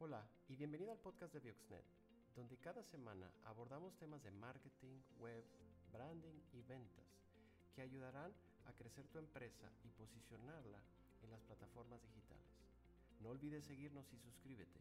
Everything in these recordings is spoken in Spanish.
Hola y bienvenido al podcast de Bioxnet, donde cada semana abordamos temas de marketing, web, branding y ventas que ayudarán a crecer tu empresa y posicionarla en las plataformas digitales. No olvides seguirnos y suscríbete.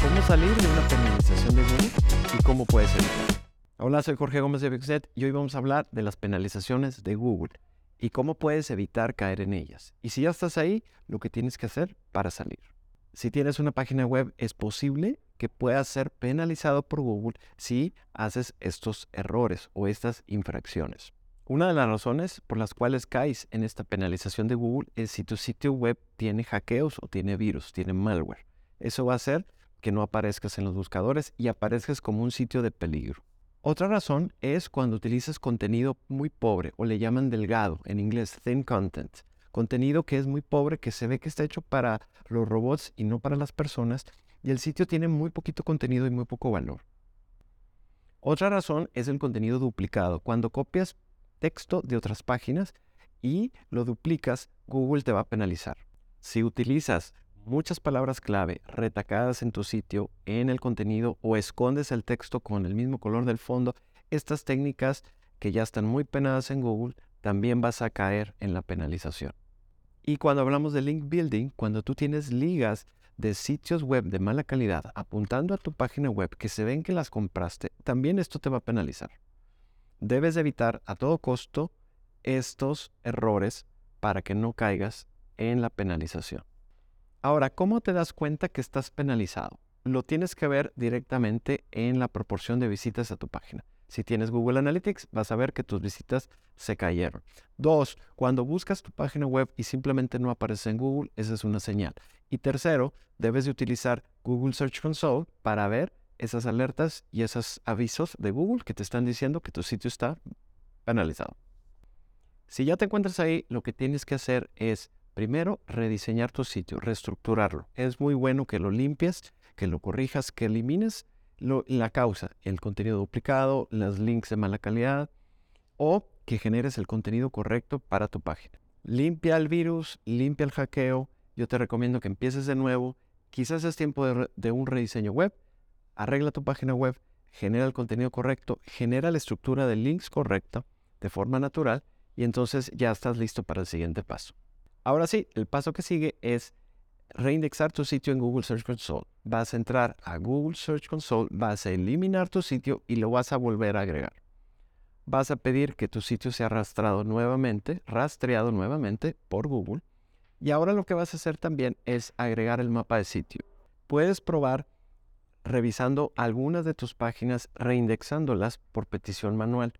¿Cómo salir de una penalización de Google y cómo puedes evitar? Hola, soy Jorge Gómez de Bioxnet y hoy vamos a hablar de las penalizaciones de Google y cómo puedes evitar caer en ellas. Y si ya estás ahí, lo que tienes que hacer para salir. Si tienes una página web, es posible que puedas ser penalizado por Google si haces estos errores o estas infracciones. Una de las razones por las cuales caes en esta penalización de Google es si tu sitio web tiene hackeos o tiene virus, tiene malware. Eso va a hacer que no aparezcas en los buscadores y aparezcas como un sitio de peligro. Otra razón es cuando utilizas contenido muy pobre o le llaman delgado, en inglés thin content contenido que es muy pobre, que se ve que está hecho para los robots y no para las personas, y el sitio tiene muy poquito contenido y muy poco valor. Otra razón es el contenido duplicado. Cuando copias texto de otras páginas y lo duplicas, Google te va a penalizar. Si utilizas muchas palabras clave retacadas en tu sitio, en el contenido o escondes el texto con el mismo color del fondo, estas técnicas que ya están muy penadas en Google también vas a caer en la penalización. Y cuando hablamos de link building, cuando tú tienes ligas de sitios web de mala calidad apuntando a tu página web que se ven que las compraste, también esto te va a penalizar. Debes evitar a todo costo estos errores para que no caigas en la penalización. Ahora, ¿cómo te das cuenta que estás penalizado? Lo tienes que ver directamente en la proporción de visitas a tu página. Si tienes Google Analytics, vas a ver que tus visitas se cayeron. Dos, cuando buscas tu página web y simplemente no aparece en Google, esa es una señal. Y tercero, debes de utilizar Google Search Console para ver esas alertas y esos avisos de Google que te están diciendo que tu sitio está penalizado. Si ya te encuentras ahí, lo que tienes que hacer es primero rediseñar tu sitio, reestructurarlo. Es muy bueno que lo limpies, que lo corrijas, que elimines la causa, el contenido duplicado, los links de mala calidad o que generes el contenido correcto para tu página. Limpia el virus, limpia el hackeo. Yo te recomiendo que empieces de nuevo. Quizás es tiempo de, un rediseño web. Arregla tu página web, genera el contenido correcto, genera la estructura de links correcta de forma natural y entonces ya estás listo para el siguiente paso. Ahora sí, el paso que sigue es reindexar tu sitio en Google Search Console. Vas a entrar a Google Search Console, vas a eliminar tu sitio y lo vas a volver a agregar. Vas a pedir que tu sitio sea arrastrado nuevamente, rastreado nuevamente por Google. Y ahora lo que vas a hacer también es agregar el mapa de sitio. Puedes probar revisando algunas de tus páginas, reindexándolas por petición manual.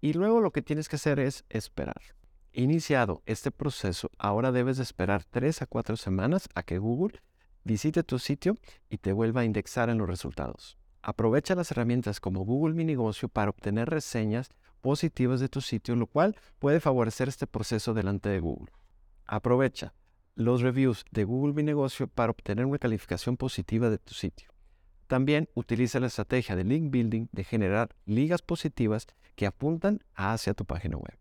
Y luego lo que tienes que hacer es esperar. Iniciado este proceso, ahora debes esperar 3 a 4 semanas a que Google visite tu sitio y te vuelva a indexar en los resultados. Aprovecha las herramientas como Google Mi Negocio para obtener reseñas positivas de tu sitio, lo cual puede favorecer este proceso delante de Google. Aprovecha los reviews de Google Mi Negocio para obtener una calificación positiva de tu sitio. También utiliza la estrategia de link building de generar ligas positivas que apuntan hacia tu página web.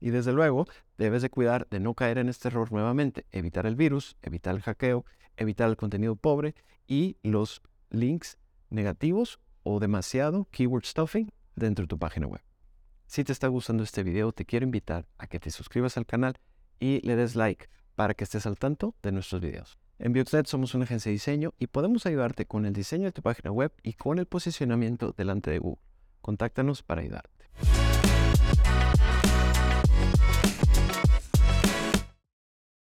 Y desde luego, debes de cuidar de no caer en este error nuevamente, evitar el virus, evitar el hackeo, evitar el contenido pobre y los links negativos o demasiado keyword stuffing dentro de tu página web. Si te está gustando este video, te quiero invitar a que te suscribas al canal y le des like para que estés al tanto de nuestros videos. En Bioxnet somos una agencia de diseño y podemos ayudarte con el diseño de tu página web y con el posicionamiento delante de Google. Contáctanos para ayudarte.